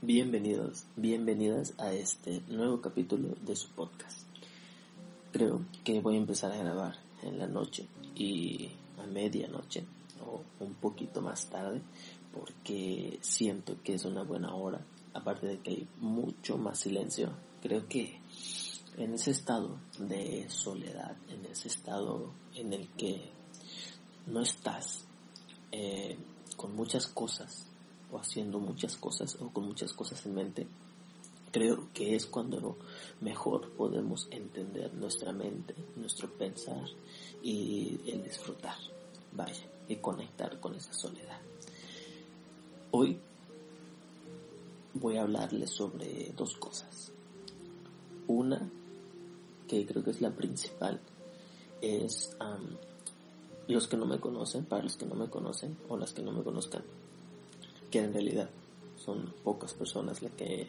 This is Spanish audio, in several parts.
Bienvenidos, bienvenidas a este nuevo capítulo de su podcast. Creo que voy a empezar a grabar en la noche y a medianoche o un poquito más tarde porque siento que es una buena hora, aparte de que hay mucho más silencio. Creo que en ese estado de soledad, en ese estado en el que no estás eh, con muchas cosas o haciendo muchas cosas o con muchas cosas en mente, creo que es cuando mejor podemos entender nuestra mente, nuestro pensar y el disfrutar, vaya, y conectar con esa soledad. Hoy voy a hablarles sobre dos cosas. Una, que creo que es la principal, es los que no me conocen, para los que no me conocen o las que no me conozcan, que en realidad son pocas personas las que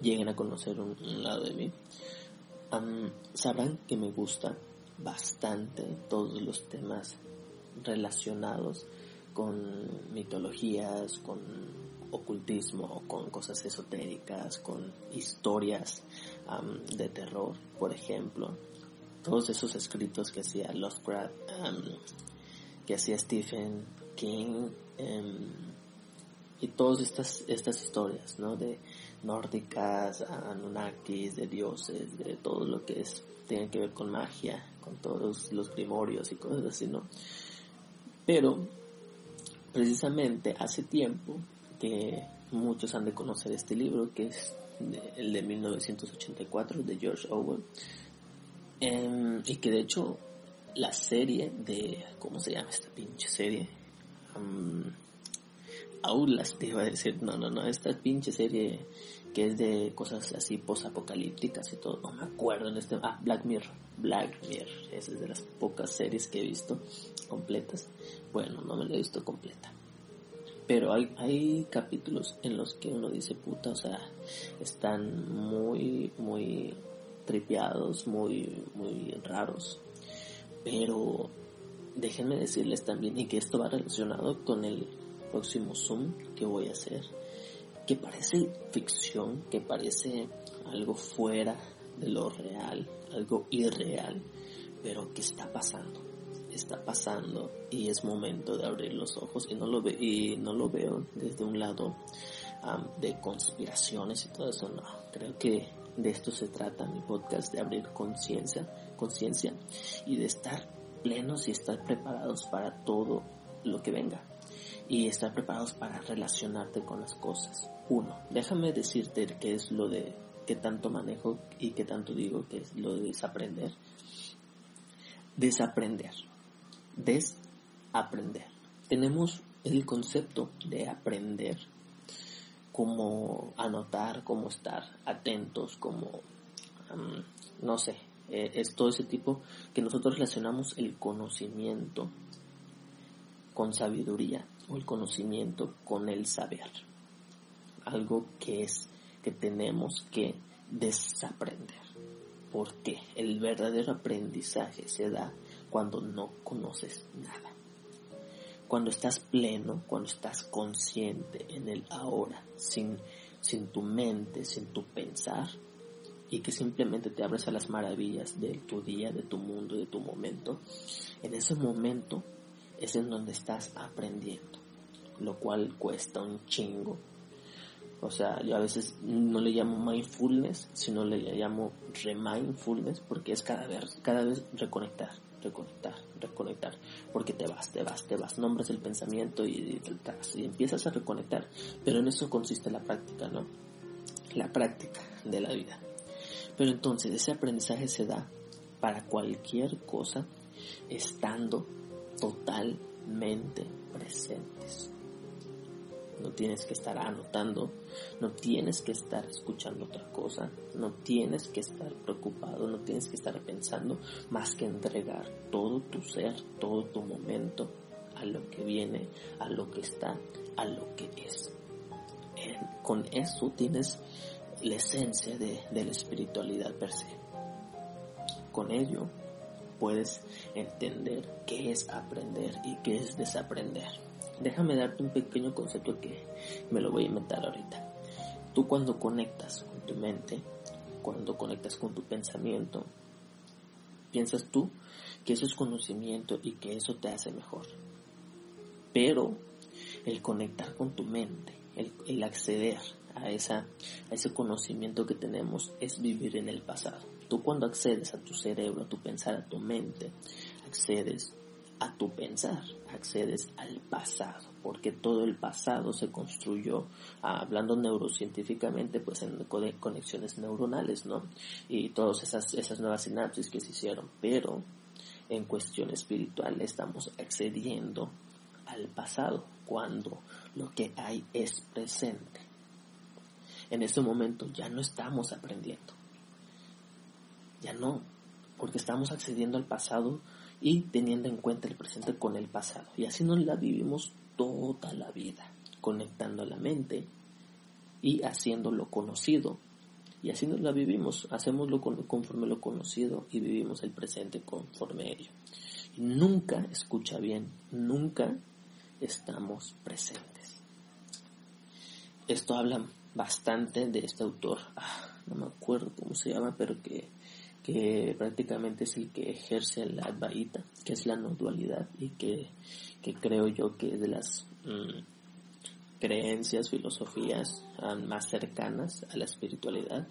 lleguen a conocer un, lado de mí, sabrán que me gusta bastante todos los temas relacionados con mitologías, con ocultismo, con cosas esotéricas, con historias de terror, por ejemplo. Todos esos escritos que hacía Lovecraft, que hacía Stephen King, em, y todas estas, estas historias, ¿no? De nórdicas, anunnakis, de dioses, de todo lo que es, tiene que ver con magia, con todos los primorios y cosas así, ¿no? Pero, precisamente hace tiempo que muchos han de conocer este libro, que es el de 1984 de George Orwell, em, y que de hecho la serie de, ¿cómo se llama esta pinche serie? Aulas, te iba a decir, no, no, no, esta pinche serie que es de cosas así posapocalípticas y todo, no me acuerdo en este, ah, Black Mirror, Black Mirror, esa es de las pocas series que he visto completas, bueno, no me la he visto completa, pero hay, hay capítulos en los que uno dice, puta, o sea, están muy, muy tripeados, muy, muy raros, pero déjenme decirles también, y que esto va relacionado con el próximo Zoom que voy a hacer, que parece ficción, que parece algo fuera de lo real, algo irreal, pero que está pasando, está pasando y es momento de abrir los ojos y no lo, ve y no lo veo desde un lado de conspiraciones y todo eso, no, creo que de esto se trata mi podcast, de abrir conciencia, conciencia y de estar plenos y estar preparados para todo lo que venga y estar preparados para relacionarte con las cosas. Uno, déjame decirte qué es lo de que tanto manejo y que tanto digo que es lo de desaprender. Desaprender. Desaprender. Tenemos el concepto de aprender como anotar, como estar atentos, como, no sé, eh, es todo ese tipo que nosotros relacionamos el conocimiento con sabiduría o el conocimiento con el saber. Algo que es que tenemos que desaprender. Porque el verdadero aprendizaje se da cuando no conoces nada. Cuando estás pleno, cuando estás consciente en el ahora, sin, sin tu mente, sin tu pensar, y que simplemente te abres a las maravillas de tu día, de tu mundo, de tu momento, en ese momento es en donde estás aprendiendo, lo cual cuesta un chingo. O sea, yo a veces no le llamo mindfulness, sino le llamo remindfulness, porque es cada vez, cada vez reconectar, reconectar, reconectar, porque te vas, te vas, te vas, nombres el pensamiento y, y, y empiezas a reconectar, pero en eso consiste la práctica, ¿no? La práctica de la vida. Pero entonces ese aprendizaje se da para cualquier cosa estando totalmente presentes. No tienes que estar anotando, no tienes que estar escuchando otra cosa, no tienes que estar preocupado, no tienes que estar pensando más que entregar todo tu ser, todo tu momento a lo que viene, a lo que está, a lo que es. con eso tienes la esencia de, la espiritualidad per se. Con ello puedes entender qué es aprender y qué es desaprender. Déjame darte un pequeño concepto que me lo voy a inventar ahorita. Tú cuando conectas con tu mente, cuando conectas con tu pensamiento, piensas tú que eso es conocimiento y que eso te hace mejor. Pero el conectar con tu mente, el, acceder a, esa, a ese conocimiento que tenemos es vivir en el pasado. Tú cuando accedes a tu cerebro, a tu pensar, a tu mente, accedes a tu pensar, accedes al pasado, porque todo el pasado se construyó, ah, hablando neurocientíficamente, pues en conexiones neuronales, ¿no? Y todas esas, esas nuevas sinapsis que se hicieron, pero en cuestión espiritual estamos accediendo al pasado cuando lo que hay es presente. En este momento ya no estamos aprendiendo. Ya no, porque estamos accediendo al pasado y teniendo en cuenta el presente con el pasado. Y así nos la vivimos toda la vida, conectando la mente y haciéndolo conocido. Y así nos la vivimos, hacemos conforme lo conocido y vivimos el presente conforme ello. Y nunca, escucha bien, nunca estamos presentes. Esto habla bastante de este autor, ah, no me acuerdo cómo se llama, pero que que prácticamente es el que ejerce la Advaita, que es la no dualidad y que, creo yo que es de las mm, creencias, filosofías ah, más cercanas a la espiritualidad,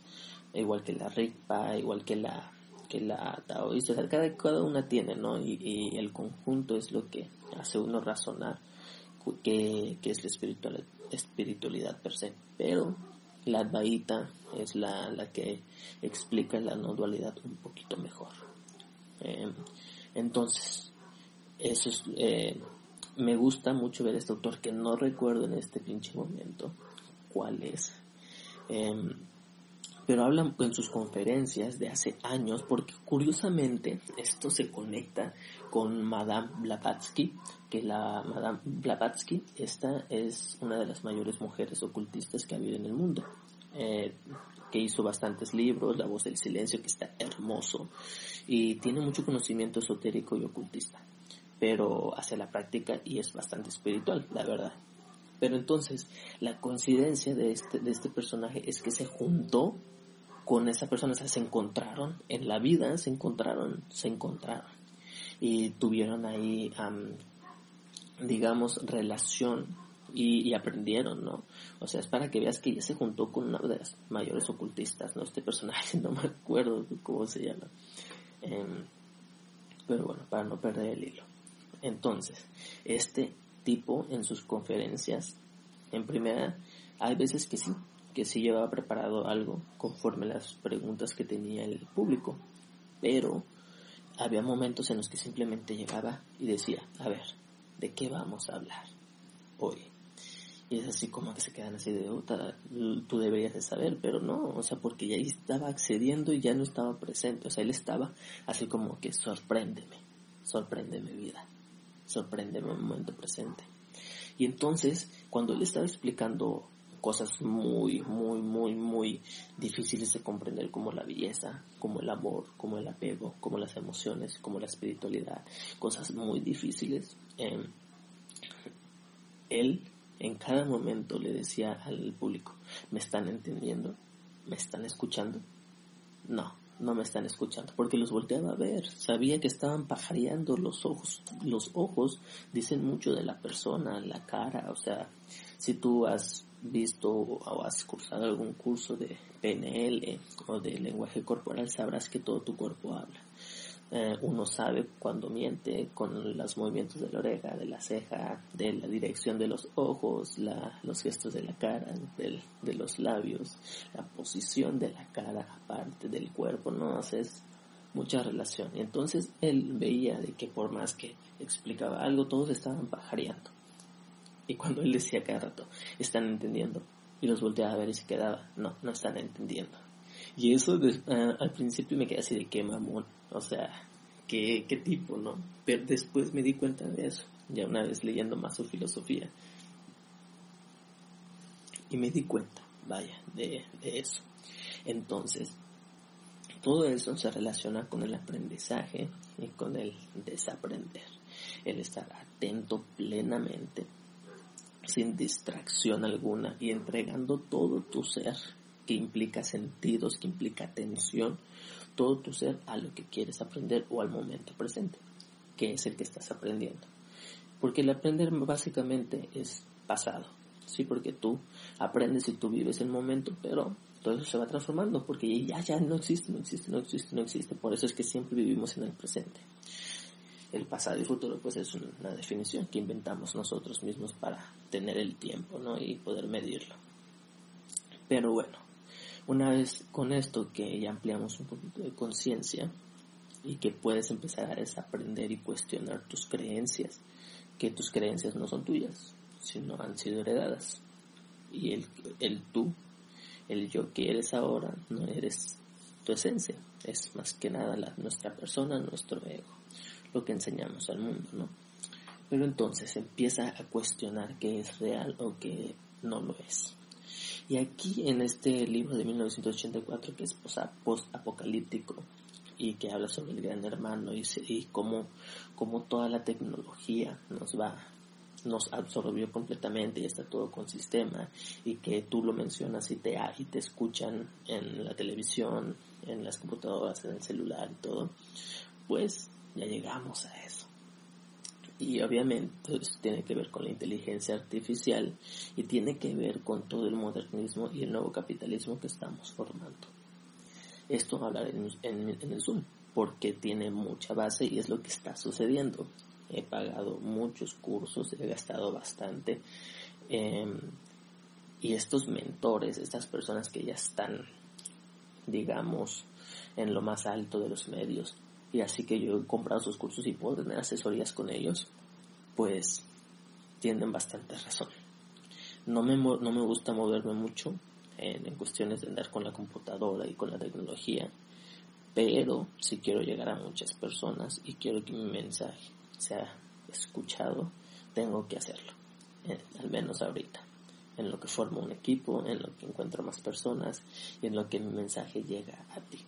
igual que la Rigpa, igual que la que la taoísta, cada, una tiene, ¿no? Y, el conjunto es lo que hace uno razonar que, que es la espiritualidad, espiritualidad per se. Pero la Advaita es la, la que explica la no dualidad un poquito mejor. Em, entonces, eso es, eh, me gusta mucho ver este autor que no recuerdo en este pinche momento cuál es. Em, pero hablan en sus conferencias de hace años porque curiosamente esto se conecta con Madame Blavatsky, que la Madame Blavatsky, esta es una de las mayores mujeres ocultistas que ha habido en el mundo, eh, que hizo bastantes libros, La voz del silencio, que está hermoso, y tiene mucho conocimiento esotérico y ocultista, pero hace la práctica y es bastante espiritual, la verdad. Pero entonces, la coincidencia de este, de este personaje es que se juntó con esa persona, se encontraron en la vida, se encontraron, se encontraron y tuvieron ahí, digamos, relación y, aprendieron, ¿no? O sea, es para que veas que ella se juntó con una de las mayores ocultistas, ¿no? Este personaje, no me acuerdo cómo se llama. Em, pero bueno, para no perder el hilo. Entonces, este tipo en sus conferencias, en primera, hay veces que sí, que sí llevaba preparado algo conforme las preguntas que tenía el público, pero había momentos en los que simplemente llegaba y decía, a ver, ¿de qué vamos a hablar hoy? Y es así como que se quedan así de, tú deberías de saber, pero no, o sea, porque ya estaba accediendo y ya no estaba presente, o sea, él estaba así como que sorpréndeme, sorpréndeme vida, sorpréndeme el momento presente. Y entonces, cuando él estaba explicando cosas muy, muy, muy, muy difíciles de comprender como la belleza, como el amor, como el apego, como las emociones, como la espiritualidad, cosas muy difíciles. Em, él en cada momento le decía al público, ¿me están entendiendo? ¿Me están escuchando? No, no me están escuchando, porque los volteaba a ver, sabía que estaban pajareando los ojos, los ojos dicen mucho de la persona, la cara, o sea, si tú has visto o has cursado algún curso de PNL o de lenguaje corporal, sabrás que todo tu cuerpo habla. Eh, uno sabe cuando miente con los movimientos de la oreja, de la ceja, de la dirección de los ojos, los gestos de la cara, de los labios, la posición de la cara aparte del cuerpo, ¿no? haces mucha relación. Entonces él veía de que por más que explicaba algo, todos estaban pajareando. Y cuando él decía cada rato, están entendiendo, y los volteaba a ver y se quedaba, no, no están entendiendo. Y eso ah, al principio me quedé así de qué mamón, o sea, qué, qué tipo, ¿no? Pero después me di cuenta de eso, ya una vez leyendo más su filosofía. Y me di cuenta, vaya, de, de eso. Entonces, todo eso se relaciona con el aprendizaje y con el desaprender. El estar atento plenamente sin distracción alguna y entregando todo tu ser que implica sentidos, que implica atención, todo tu ser a lo que quieres aprender o al momento presente, que es el que estás aprendiendo. Porque el aprender básicamente es pasado, sí, porque tú aprendes y tú vives el momento, pero todo eso se va transformando porque ya, ya no existe, no existe, no existe, no existe. Por eso es que siempre vivimos en el presente. El pasado y futuro pues es una definición que inventamos nosotros mismos para tener el tiempo, ¿no? Y poder medirlo. Pero bueno, una vez con esto que ya ampliamos un poquito de conciencia y que puedes empezar a desaprender y cuestionar tus creencias, que tus creencias no son tuyas, sino han sido heredadas. Y el, el tú, el yo que eres ahora, no eres tu esencia, es más que nada la, nuestra persona, nuestro ego, lo que enseñamos al mundo, ¿no? Pero entonces empieza a cuestionar qué es real o qué no lo es. Y aquí en este libro de 1984, que es post-apocalíptico y que habla sobre el gran hermano y, y cómo, cómo toda la tecnología nos va nos absorbió completamente y está todo con sistema y que tú lo mencionas y te, y te escuchan en la televisión, en las computadoras, en el celular y todo, pues ya llegamos a eso. Y obviamente eso tiene que ver con la inteligencia artificial y tiene que ver con todo el modernismo y el nuevo capitalismo que estamos formando. Esto hablar en, en, en el Zoom porque tiene mucha base y es lo que está sucediendo. He pagado muchos cursos, he gastado bastante. Em, y estos mentores, estas personas que ya están, digamos, en lo más alto de los medios, y así que yo he comprado sus cursos y puedo tener asesorías con ellos, pues tienen bastante razón. No me, no me gusta moverme mucho en, cuestiones de andar con la computadora y con la tecnología, pero si quiero llegar a muchas personas y quiero que mi mensaje sea escuchado, tengo que hacerlo, eh, al menos ahorita, en lo que formo un equipo, en lo que encuentro más personas y en lo que mi mensaje llega a ti.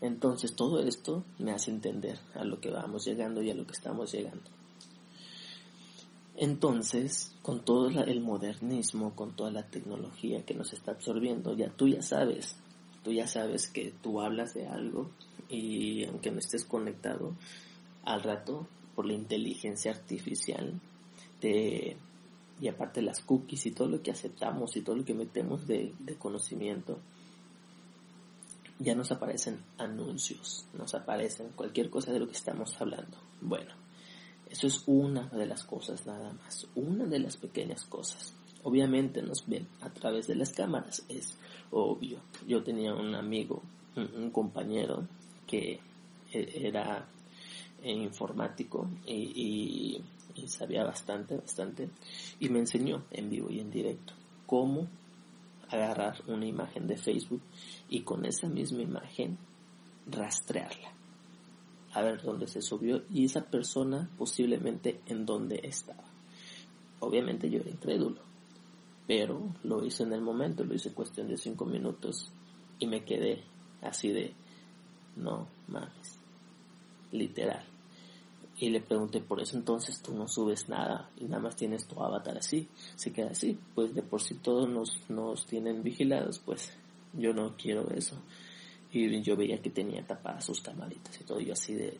Entonces todo esto me hace entender a lo que vamos llegando y a lo que estamos llegando. Entonces, con todo el modernismo, con toda la tecnología que nos está absorbiendo, ya tú ya sabes, tú ya sabes que tú hablas de algo y aunque no estés conectado, al rato por la inteligencia artificial de, y aparte las cookies y todo lo que aceptamos y todo lo que metemos de conocimiento, ya nos aparecen anuncios, nos aparecen cualquier cosa de lo que estamos hablando. Bueno, eso es una de las cosas nada más, una de las pequeñas cosas. Obviamente nos ven a través de las cámaras, es obvio. Yo tenía un amigo, un, compañero que e, era informático y sabía bastante, bastante, y me enseñó en vivo y en directo cómo agarrar una imagen de Facebook y con esa misma imagen rastrearla. A ver dónde se subió y esa persona posiblemente en dónde estaba. Obviamente yo era incrédulo, pero lo hice en el momento, lo hice cuestión de cinco minutos y me quedé así de, no mames, literal. Y le pregunté, por eso entonces tú no subes nada y nada más tienes tu avatar así, se queda así, pues de por sí todos nos, nos tienen vigilados, pues yo no quiero eso. Y yo veía que tenía tapadas sus camaritas y todo, yo así de,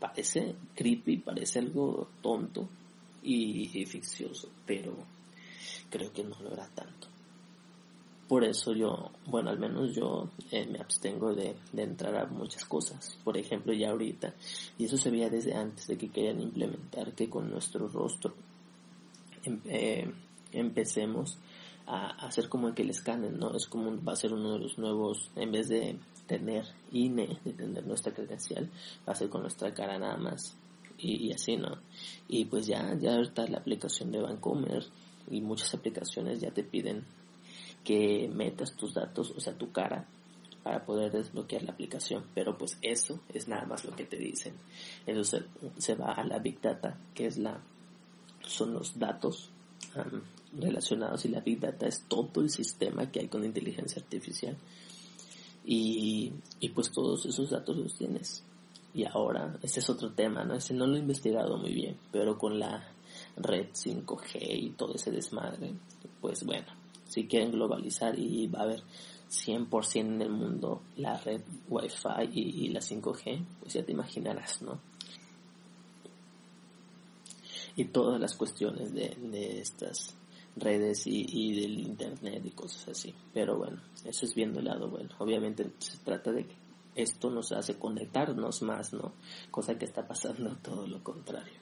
parece creepy, parece algo tonto y, y ficcioso, pero creo que no lo era tanto. Por eso yo, bueno, al menos yo eh, me abstengo de, de, entrar a muchas cosas. Por ejemplo, ya ahorita, y eso se veía desde antes de que querían implementar que con nuestro rostro em, eh, empecemos a, hacer como que el escanen, ¿no? Es como va a ser uno de los nuevos, en vez de tener INE, de tener nuestra credencial, va a ser con nuestra cara nada más. Y, y así, ¿no? Y pues ya, ya ahorita la aplicación de Vancomer y muchas aplicaciones ya te piden que metas tus datos, o sea, tu cara, para poder desbloquear la aplicación. Pero pues eso es nada más lo que te dicen. Entonces se va a la Big Data, que es la, son los datos relacionados y la Big Data es todo el sistema que hay con inteligencia artificial. Y, y pues todos esos datos los tienes. Y ahora, este es otro tema, ¿no? Ese no lo he investigado muy bien, pero con la red 5G y todo ese desmadre, pues bueno, si quieren globalizar y va a haber 100% en el mundo la red Wi-Fi y, la 5G, pues ya te imaginarás, ¿no? Y todas las cuestiones de, de estas redes y, y, del internet y cosas así. Pero bueno, eso es viendo el lado bueno. Obviamente se trata de que esto nos hace conectarnos más, ¿no? Cosa que está pasando todo lo contrario.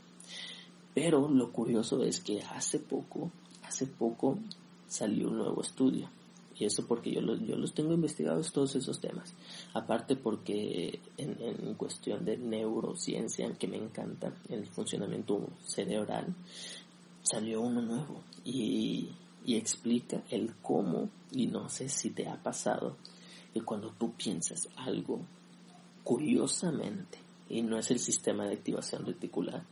Pero lo curioso es que hace poco, hace poco salió un nuevo estudio. Y eso porque yo los, yo los tengo investigados todos esos temas. Aparte porque en, en cuestión de neurociencia, que me encanta, el funcionamiento cerebral, salió uno nuevo y, y explica el cómo, y no sé si te ha pasado, que cuando tú piensas algo curiosamente, y no es el sistema de activación reticular,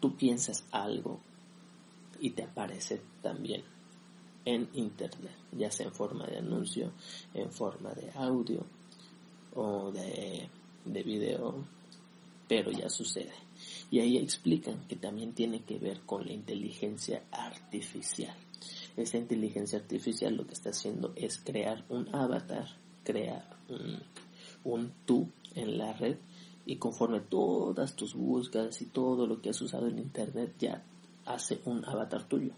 tú piensas algo y te aparece también en internet, ya sea en forma de anuncio, en forma de audio o de, de video, pero ya sucede. Y ahí explican que también tiene que ver con la inteligencia artificial. Esa inteligencia artificial lo que está haciendo es crear un avatar, crear un, un tú en la red y conforme todas tus búsquedas y todo lo que has usado en internet ya hace un avatar tuyo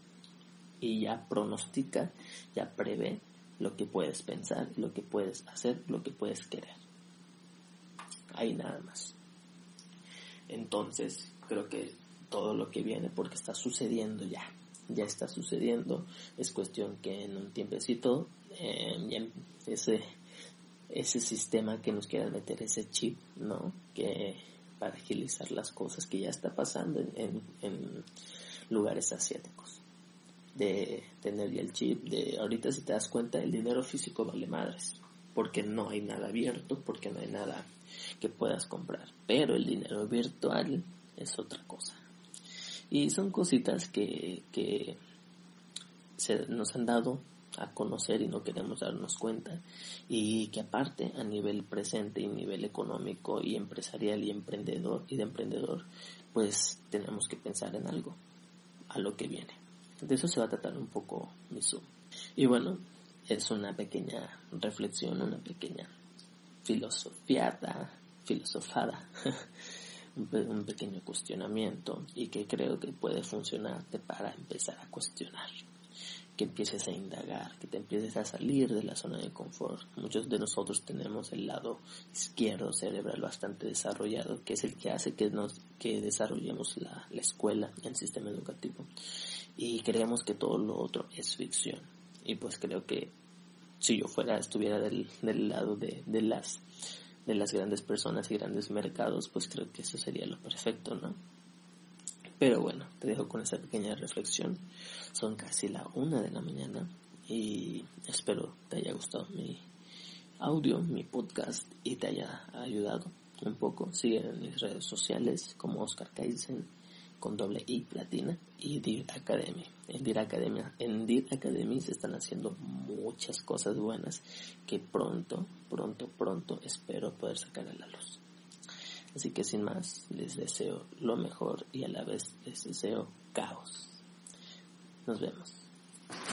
y ya pronostica, ya prevé lo que puedes pensar, lo que puedes hacer, lo que puedes querer. Ahí nada más. Entonces, creo que todo lo que viene, porque está sucediendo ya, ya está sucediendo, es cuestión que en un tiempecito eh, ese, ese sistema que nos quiera meter ese chip, ¿no? Que para agilizar las cosas que ya está pasando en, lugares asiáticos. De tener ya el chip, de ahorita si te das cuenta el dinero físico vale madres, porque no hay nada abierto, porque no hay nada que puedas comprar. Pero el dinero virtual es otra cosa. Y son cositas que, que se nos han dado a conocer y no queremos darnos cuenta. Y que aparte a nivel presente y nivel económico y empresarial y emprendedor y de emprendedor pues tenemos que pensar en algo a lo que viene. De eso se va a tratar un poco mi y bueno es una pequeña reflexión una pequeña filosofiada filosofada un pequeño cuestionamiento y que creo que puede funcionarte para empezar a cuestionar que empieces a indagar, que te empieces a salir de la zona de confort. Muchos de nosotros tenemos el lado izquierdo cerebral bastante desarrollado, que es el que hace que nos que desarrollemos la, la escuela, el sistema educativo. Y creemos que todo lo otro es ficción. Y pues creo que si yo fuera, estuviera del, del lado de, de las de las grandes personas y grandes mercados, pues creo que eso sería lo perfecto, ¿no? Pero bueno, te dejo con esa pequeña reflexión. Son casi la una de la mañana y espero te haya gustado mi audio, mi podcast y te haya ayudado un poco. Sigue en mis redes sociales como Oscar Kaizen con doble I platina y DIR Academy. En DIR Academy, en Academy se están haciendo muchas cosas buenas que pronto, pronto, pronto espero poder sacar a la luz. Así que sin más, les deseo lo mejor y a la vez les deseo caos. Nos vemos.